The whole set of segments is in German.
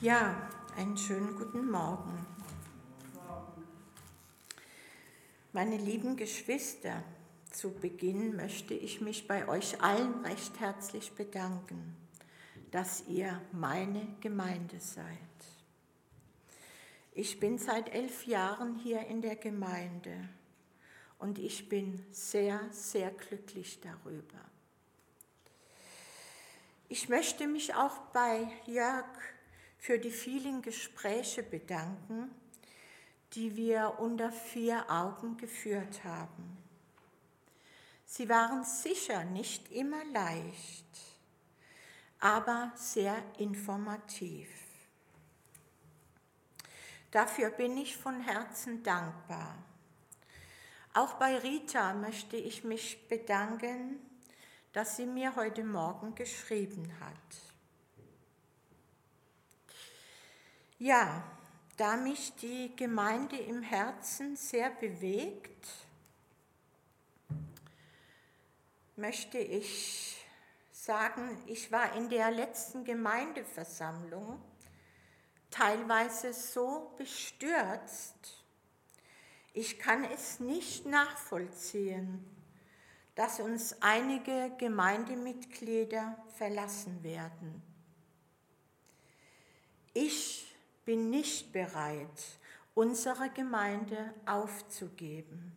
Ja, einen schönen guten Morgen. Meine lieben Geschwister, zu Beginn möchte ich mich bei euch allen recht herzlich bedanken, dass ihr meine Gemeinde seid. Ich bin seit elf Jahren hier in der Gemeinde und ich bin sehr, sehr glücklich darüber. Ich möchte mich auch bei Jörg für die vielen Gespräche bedanken, die wir unter vier Augen geführt haben. Sie waren sicher nicht immer leicht, aber sehr informativ. Dafür bin ich von Herzen dankbar. Auch bei Rita möchte ich mich bedanken, dass sie mir heute Morgen geschrieben hat. Ja, da mich die Gemeinde im Herzen sehr bewegt, möchte ich sagen, ich war in der letzten Gemeindeversammlung teilweise so bestürzt, ich kann es nicht nachvollziehen, dass uns einige Gemeindemitglieder verlassen werden. Ich bin nicht bereit, unsere Gemeinde aufzugeben.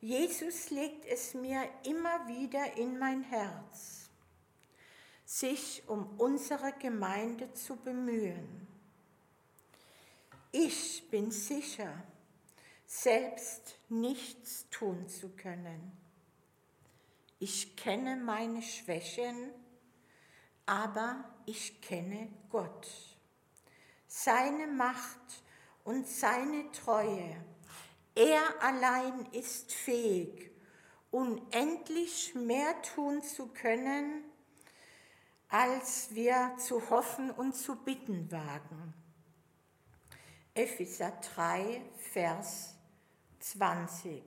Jesus legt es mir immer wieder in mein Herz, sich um unsere Gemeinde zu bemühen. Ich bin sicher, selbst nichts tun zu können. Ich kenne meine Schwächen, aber ich kenne Gott seine Macht und seine Treue. Er allein ist fähig, unendlich mehr tun zu können, als wir zu hoffen und zu bitten wagen. Epheser 3, Vers 20.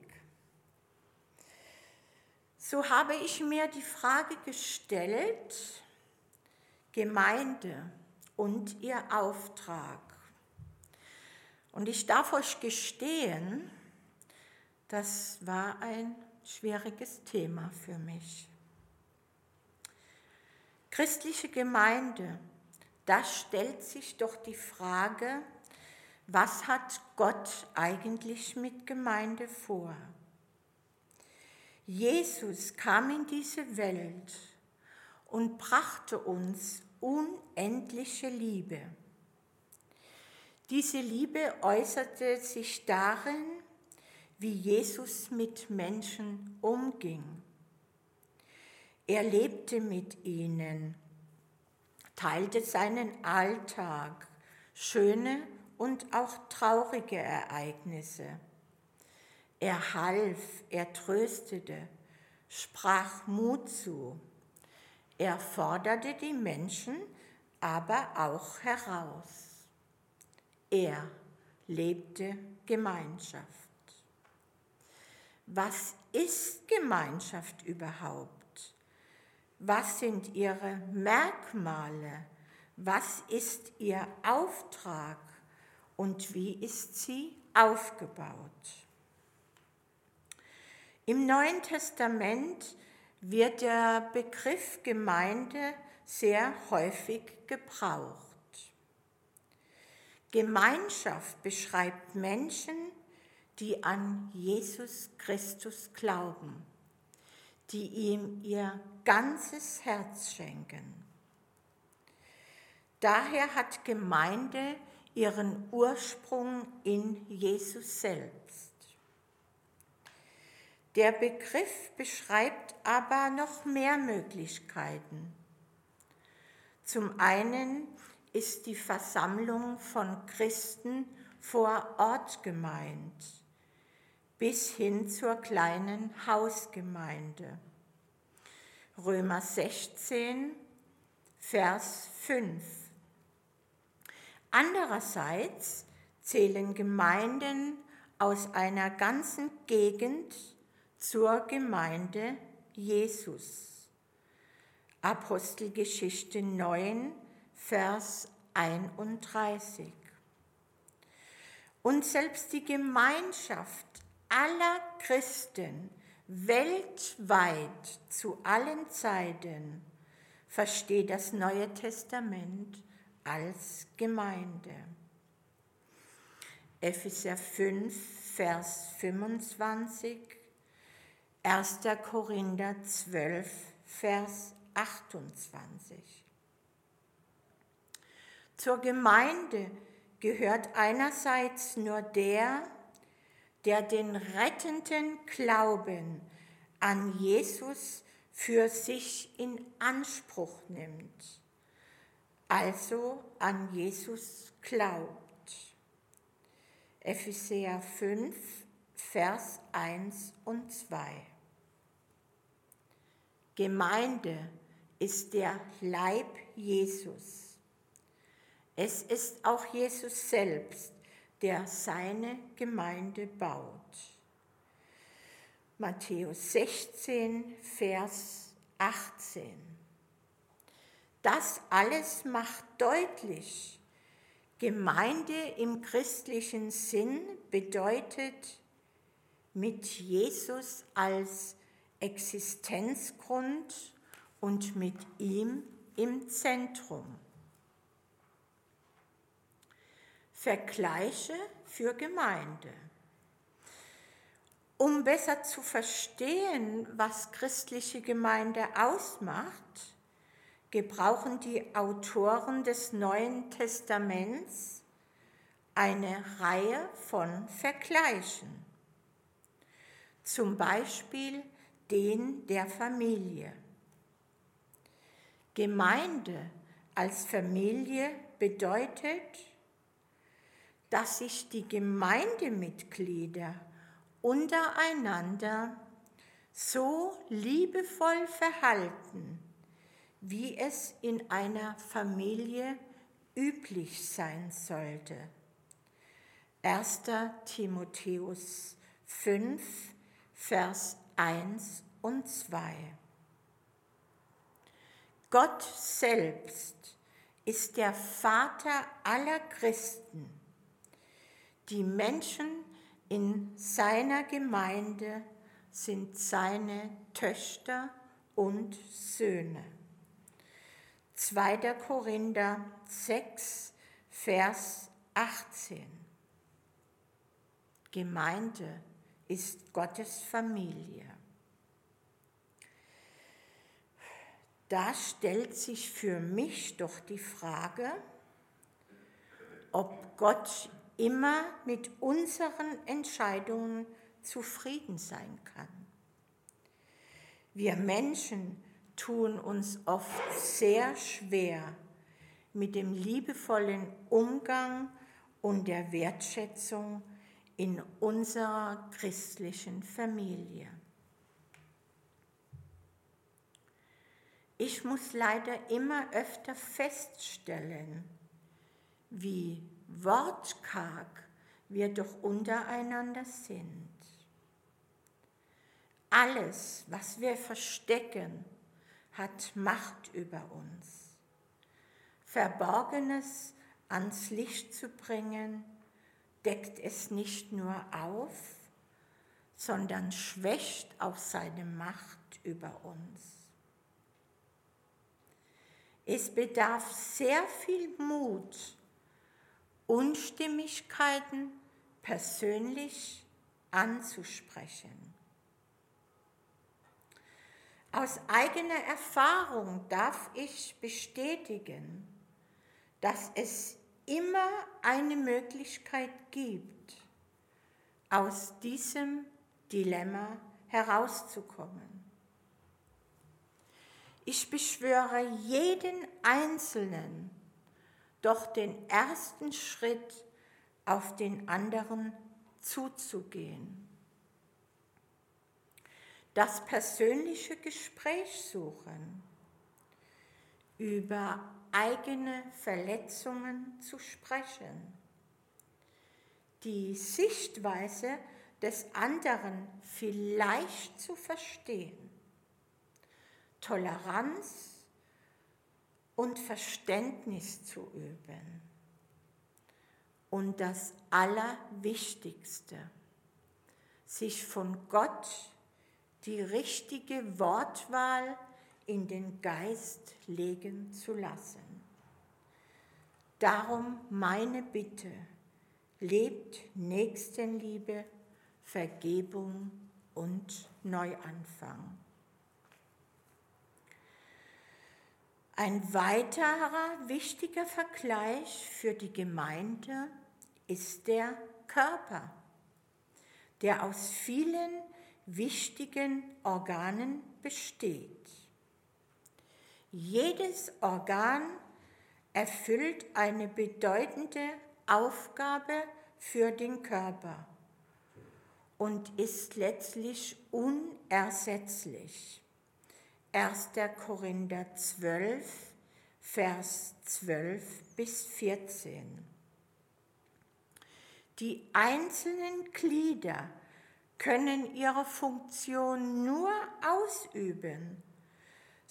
So habe ich mir die Frage gestellt, Gemeinde, und ihr Auftrag. Und ich darf euch gestehen, das war ein schwieriges Thema für mich. Christliche Gemeinde, da stellt sich doch die Frage, was hat Gott eigentlich mit Gemeinde vor? Jesus kam in diese Welt und brachte uns unendliche Liebe. Diese Liebe äußerte sich darin, wie Jesus mit Menschen umging. Er lebte mit ihnen, teilte seinen Alltag, schöne und auch traurige Ereignisse. Er half, er tröstete, sprach Mut zu. Er forderte die Menschen aber auch heraus. Er lebte Gemeinschaft. Was ist Gemeinschaft überhaupt? Was sind ihre Merkmale? Was ist ihr Auftrag? Und wie ist sie aufgebaut? Im Neuen Testament wird der Begriff Gemeinde sehr häufig gebraucht. Gemeinschaft beschreibt Menschen, die an Jesus Christus glauben, die ihm ihr ganzes Herz schenken. Daher hat Gemeinde ihren Ursprung in Jesus selbst. Der Begriff beschreibt aber noch mehr Möglichkeiten. Zum einen ist die Versammlung von Christen vor Ort gemeint, bis hin zur kleinen Hausgemeinde. Römer 16, Vers 5. Andererseits zählen Gemeinden aus einer ganzen Gegend zur Gemeinde Jesus. Apostelgeschichte 9, Vers 31. Und selbst die Gemeinschaft aller Christen weltweit zu allen Zeiten versteht das Neue Testament als Gemeinde. Epheser 5, Vers 25, 1. Korinther 12, Vers 28. Zur Gemeinde gehört einerseits nur der, der den rettenden Glauben an Jesus für sich in Anspruch nimmt, also an Jesus glaubt. Epheser 5, Vers 1 und 2. Gemeinde ist der Leib Jesus. Es ist auch Jesus selbst, der seine Gemeinde baut. Matthäus 16, Vers 18. Das alles macht deutlich, Gemeinde im christlichen Sinn bedeutet mit Jesus als Existenzgrund und mit ihm im Zentrum. Vergleiche für Gemeinde. Um besser zu verstehen, was christliche Gemeinde ausmacht, gebrauchen die Autoren des Neuen Testaments eine Reihe von Vergleichen, zum Beispiel den der Familie. Gemeinde als Familie bedeutet, dass sich die Gemeindemitglieder untereinander so liebevoll verhalten, wie es in einer Familie üblich sein sollte. 1. Timotheus 5, Vers 1 und 2. Gott selbst ist der Vater aller Christen. Die Menschen in seiner Gemeinde sind seine Töchter und Söhne. 2. Korinther 6, Vers 18. Gemeinde ist Gottes Familie. Da stellt sich für mich doch die Frage, ob Gott immer mit unseren Entscheidungen zufrieden sein kann. Wir Menschen tun uns oft sehr schwer mit dem liebevollen Umgang und der Wertschätzung in unserer christlichen Familie. Ich muss leider immer öfter feststellen, wie wortkarg wir doch untereinander sind. Alles, was wir verstecken, hat Macht über uns. Verborgenes ans Licht zu bringen, deckt es nicht nur auf, sondern schwächt auch seine Macht über uns. Es bedarf sehr viel Mut, Unstimmigkeiten persönlich anzusprechen. Aus eigener Erfahrung darf ich bestätigen, dass es immer eine Möglichkeit gibt, aus diesem Dilemma herauszukommen. Ich beschwöre jeden Einzelnen, doch den ersten Schritt auf den anderen zuzugehen das persönliche Gespräch suchen, über eigene Verletzungen zu sprechen, die Sichtweise des anderen vielleicht zu verstehen, Toleranz und Verständnis zu üben. Und das Allerwichtigste, sich von Gott die richtige Wortwahl in den Geist legen zu lassen. Darum meine Bitte, lebt Nächstenliebe, Vergebung und Neuanfang. Ein weiterer wichtiger Vergleich für die Gemeinde ist der Körper, der aus vielen wichtigen Organen besteht. Jedes Organ erfüllt eine bedeutende Aufgabe für den Körper und ist letztlich unersetzlich. 1. Korinther 12, Vers 12 bis 14. Die einzelnen Glieder können ihre Funktion nur ausüben,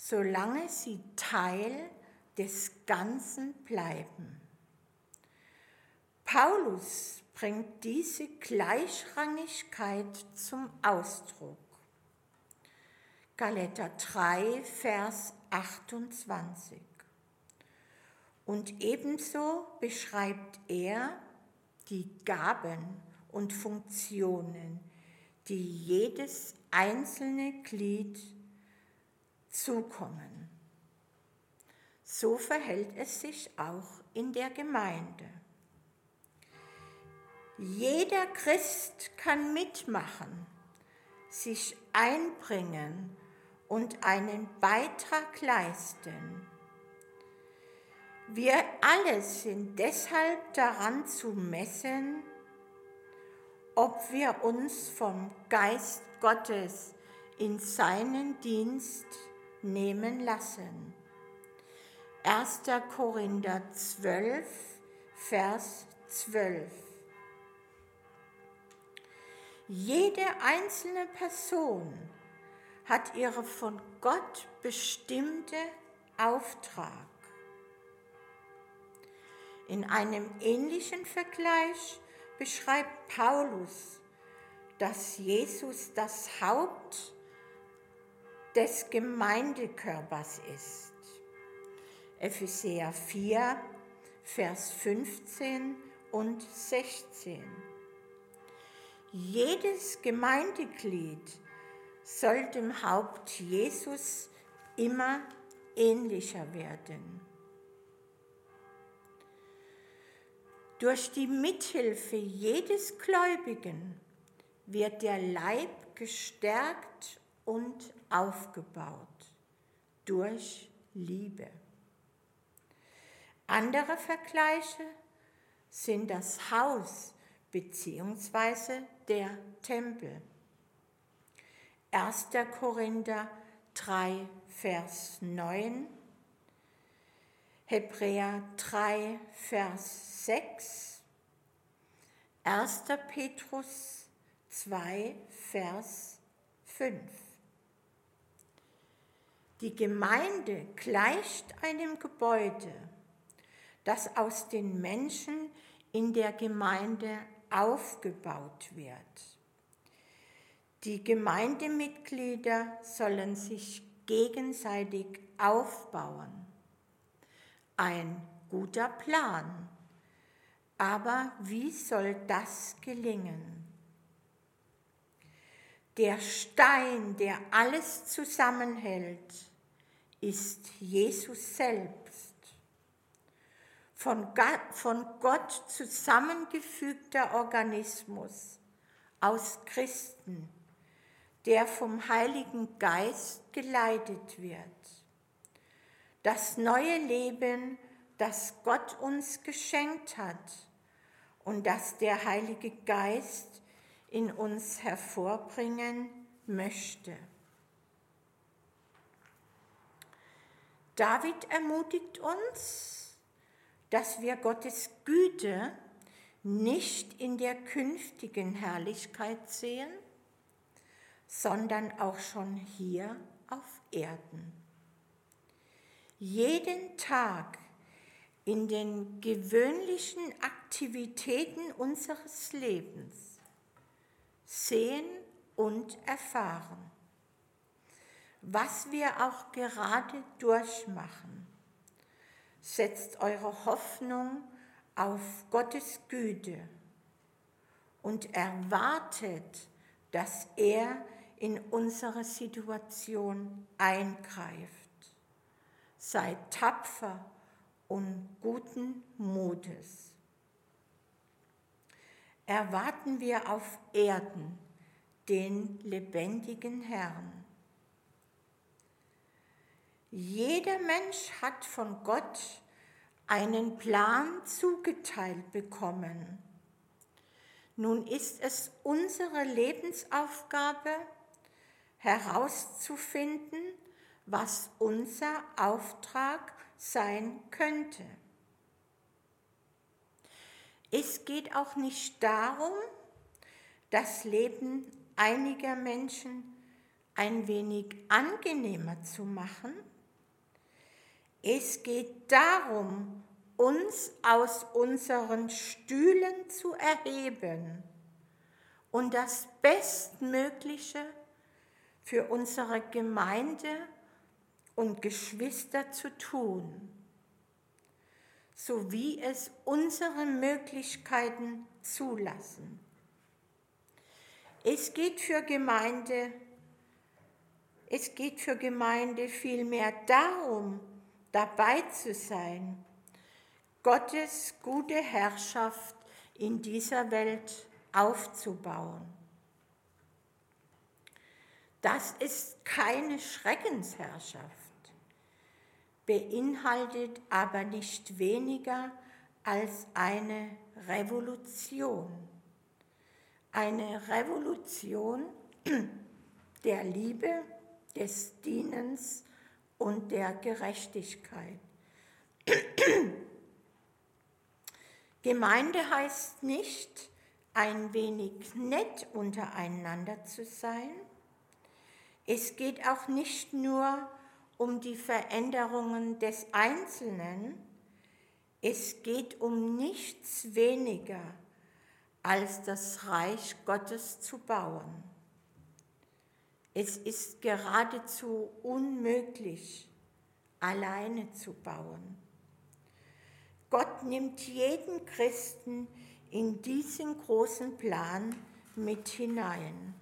solange sie Teil des Ganzen bleiben. Paulus bringt diese Gleichrangigkeit zum Ausdruck. Galater 3, Vers 28. Und ebenso beschreibt er die Gaben und Funktionen, die jedes einzelne Glied zukommen. So verhält es sich auch in der Gemeinde. Jeder Christ kann mitmachen, sich einbringen und einen Beitrag leisten. Wir alle sind deshalb daran zu messen, ob wir uns vom Geist Gottes in seinen Dienst nehmen lassen. 1. Korinther 12, Vers 12. Jede einzelne Person hat ihre von Gott bestimmte Auftrag. In einem ähnlichen Vergleich beschreibt Paulus, dass Jesus das Haupt des Gemeindekörpers ist. Epheser 4, Vers 15 und 16. Jedes Gemeindeglied soll dem Haupt Jesus immer ähnlicher werden. Durch die Mithilfe jedes Gläubigen wird der Leib gestärkt und aufgebaut durch Liebe. Andere Vergleiche sind das Haus bzw. der Tempel. 1. Korinther 3, Vers 9, Hebräer 3, Vers 6, 1. Petrus 2, Vers 5. Die Gemeinde gleicht einem Gebäude, das aus den Menschen in der Gemeinde aufgebaut wird. Die Gemeindemitglieder sollen sich gegenseitig aufbauen. Ein guter Plan. Aber wie soll das gelingen? Der Stein, der alles zusammenhält, ist Jesus selbst. Von Gott zusammengefügter Organismus aus Christen der vom Heiligen Geist geleitet wird. Das neue Leben, das Gott uns geschenkt hat und das der Heilige Geist in uns hervorbringen möchte. David ermutigt uns, dass wir Gottes Güte nicht in der künftigen Herrlichkeit sehen, sondern auch schon hier auf Erden. jeden Tag in den gewöhnlichen Aktivitäten unseres Lebens sehen und erfahren, was wir auch gerade durchmachen. Setzt eure Hoffnung auf Gottes Güte und erwartet, dass er in unsere Situation eingreift. Seid tapfer und guten Mutes. Erwarten wir auf Erden den lebendigen Herrn. Jeder Mensch hat von Gott einen Plan zugeteilt bekommen. Nun ist es unsere Lebensaufgabe, herauszufinden, was unser Auftrag sein könnte. Es geht auch nicht darum, das Leben einiger Menschen ein wenig angenehmer zu machen. Es geht darum, uns aus unseren Stühlen zu erheben und das Bestmögliche für unsere Gemeinde und Geschwister zu tun, so wie es unsere Möglichkeiten zulassen. Es geht für Gemeinde, es geht für Gemeinde vielmehr darum, dabei zu sein, Gottes gute Herrschaft in dieser Welt aufzubauen. Das ist keine Schreckensherrschaft, beinhaltet aber nicht weniger als eine Revolution. Eine Revolution der Liebe, des Dienens und der Gerechtigkeit. Gemeinde heißt nicht, ein wenig nett untereinander zu sein, es geht auch nicht nur um die Veränderungen des Einzelnen, es geht um nichts weniger als das Reich Gottes zu bauen. Es ist geradezu unmöglich, alleine zu bauen. Gott nimmt jeden Christen in diesen großen Plan mit hinein.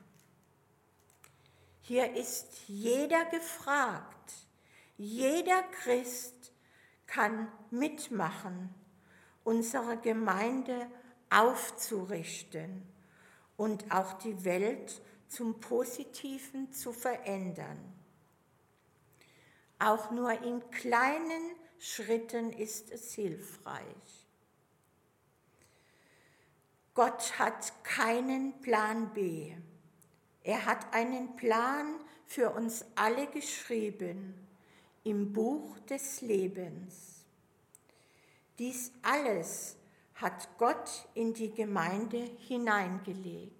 Hier ist jeder gefragt. Jeder Christ kann mitmachen, unsere Gemeinde aufzurichten und auch die Welt zum Positiven zu verändern. Auch nur in kleinen Schritten ist es hilfreich. Gott hat keinen Plan B. Er hat einen Plan für uns alle geschrieben im Buch des Lebens. Dies alles hat Gott in die Gemeinde hineingelegt.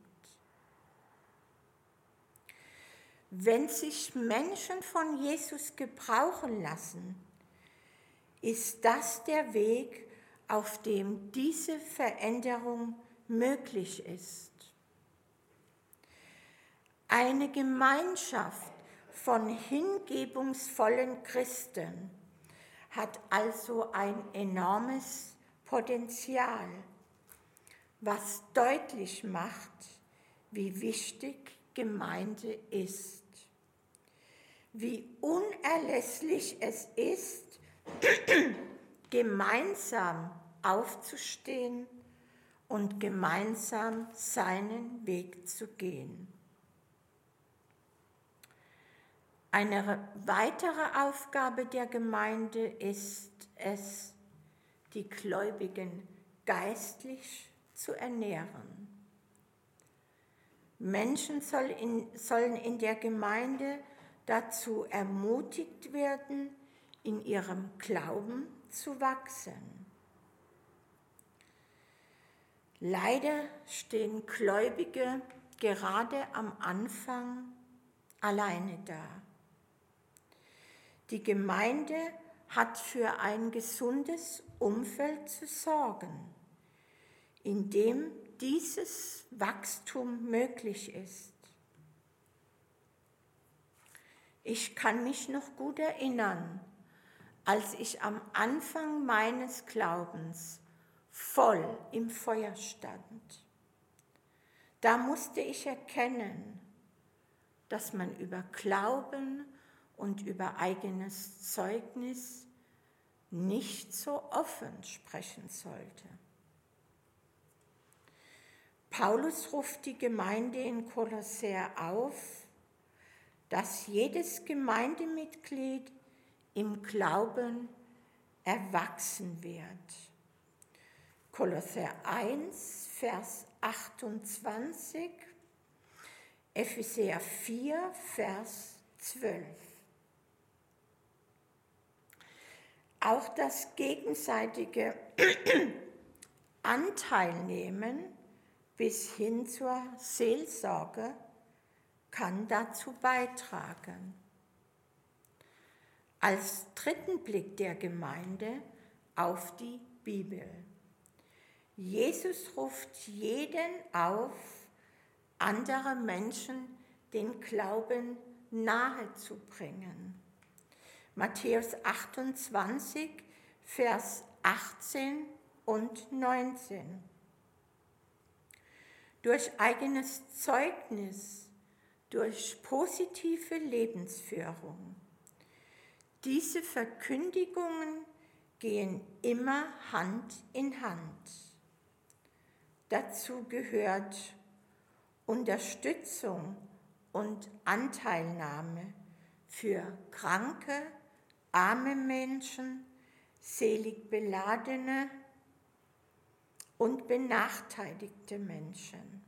Wenn sich Menschen von Jesus gebrauchen lassen, ist das der Weg, auf dem diese Veränderung möglich ist. Eine Gemeinschaft von hingebungsvollen Christen hat also ein enormes Potenzial, was deutlich macht, wie wichtig Gemeinde ist, wie unerlässlich es ist, gemeinsam aufzustehen und gemeinsam seinen Weg zu gehen. Eine weitere Aufgabe der Gemeinde ist es, die Gläubigen geistlich zu ernähren. Menschen soll in, sollen in der Gemeinde dazu ermutigt werden, in ihrem Glauben zu wachsen. Leider stehen Gläubige gerade am Anfang alleine da. Die Gemeinde hat für ein gesundes Umfeld zu sorgen, in dem dieses Wachstum möglich ist. Ich kann mich noch gut erinnern, als ich am Anfang meines Glaubens voll im Feuer stand. Da musste ich erkennen, dass man über Glauben und über eigenes Zeugnis nicht so offen sprechen sollte. Paulus ruft die Gemeinde in Kolosser auf, dass jedes Gemeindemitglied im Glauben erwachsen wird. Kolosser 1, Vers 28, Epheser 4, Vers 12. Auch das gegenseitige Anteilnehmen bis hin zur Seelsorge kann dazu beitragen. Als dritten Blick der Gemeinde auf die Bibel. Jesus ruft jeden auf, andere Menschen den Glauben nahezubringen. Matthäus 28, Vers 18 und 19. Durch eigenes Zeugnis, durch positive Lebensführung. Diese Verkündigungen gehen immer Hand in Hand. Dazu gehört Unterstützung und Anteilnahme für kranke, arme Menschen, selig beladene und benachteiligte Menschen.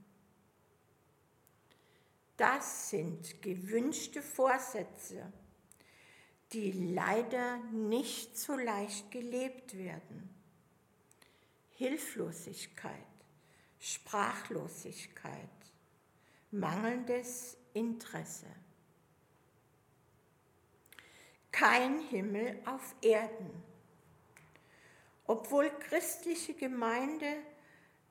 Das sind gewünschte Vorsätze, die leider nicht so leicht gelebt werden. Hilflosigkeit, Sprachlosigkeit, mangelndes Interesse kein Himmel auf Erden. Obwohl christliche Gemeinde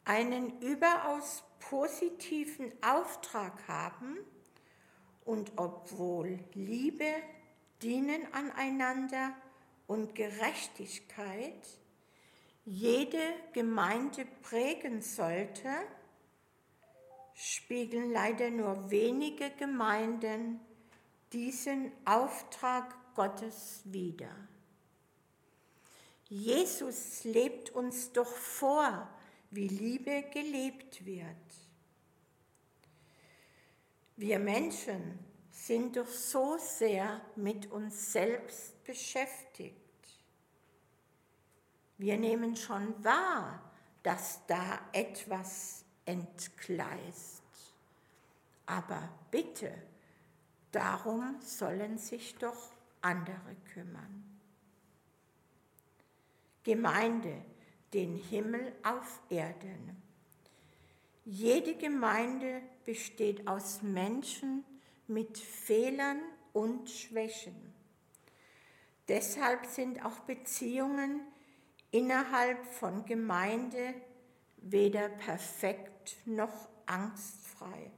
einen überaus positiven Auftrag haben und obwohl Liebe, Dienen aneinander und Gerechtigkeit jede Gemeinde prägen sollte, spiegeln leider nur wenige Gemeinden diesen Auftrag Gottes wieder. Jesus lebt uns doch vor, wie Liebe gelebt wird. Wir Menschen sind doch so sehr mit uns selbst beschäftigt. Wir nehmen schon wahr, dass da etwas entgleist. Aber bitte, darum sollen sich doch andere kümmern. Gemeinde, den Himmel auf Erden. Jede Gemeinde besteht aus Menschen mit Fehlern und Schwächen. Deshalb sind auch Beziehungen innerhalb von Gemeinde weder perfekt noch angstfrei.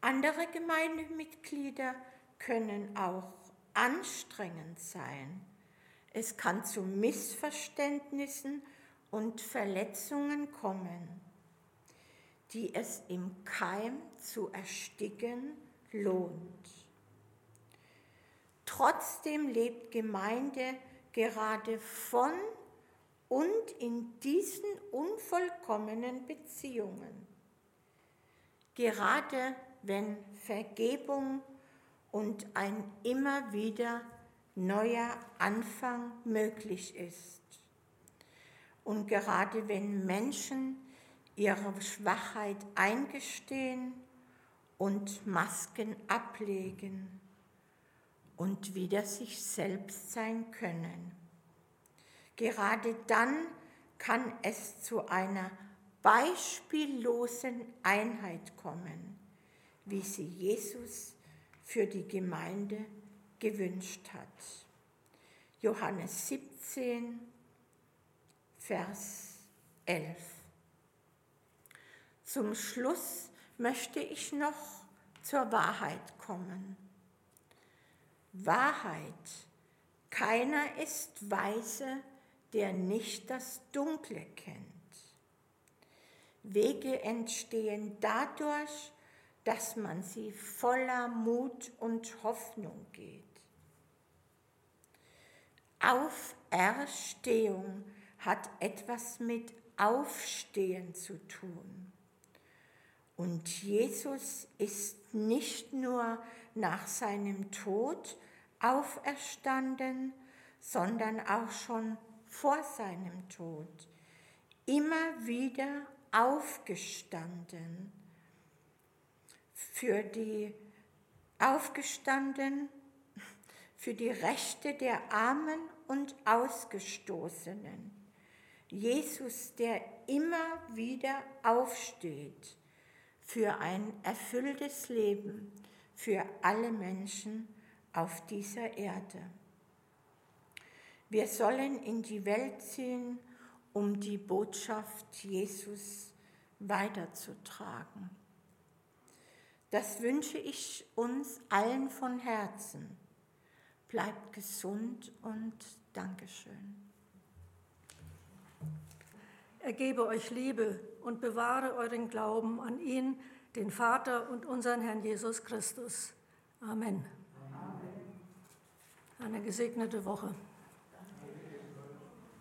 Andere Gemeindemitglieder können auch anstrengend sein. Es kann zu Missverständnissen und Verletzungen kommen, die es im Keim zu ersticken lohnt. Trotzdem lebt Gemeinde gerade von und in diesen unvollkommenen Beziehungen. Gerade wenn Vergebung und ein immer wieder neuer Anfang möglich ist. Und gerade wenn Menschen ihre Schwachheit eingestehen und Masken ablegen und wieder sich selbst sein können. Gerade dann kann es zu einer beispiellosen Einheit kommen, wie sie Jesus für die Gemeinde gewünscht hat. Johannes 17, Vers 11. Zum Schluss möchte ich noch zur Wahrheit kommen. Wahrheit. Keiner ist weise, der nicht das Dunkle kennt. Wege entstehen dadurch, dass man sie voller Mut und Hoffnung geht. Auferstehung hat etwas mit Aufstehen zu tun. Und Jesus ist nicht nur nach seinem Tod auferstanden, sondern auch schon vor seinem Tod immer wieder aufgestanden. Für die aufgestanden für die Rechte der Armen und Ausgestoßenen. Jesus, der immer wieder aufsteht für ein erfülltes Leben für alle Menschen auf dieser Erde. Wir sollen in die Welt ziehen, um die Botschaft Jesus weiterzutragen. Das wünsche ich uns allen von Herzen. Bleibt gesund und Dankeschön. Er gebe euch Liebe und bewahre euren Glauben an ihn, den Vater und unseren Herrn Jesus Christus. Amen. Amen. Eine gesegnete Woche.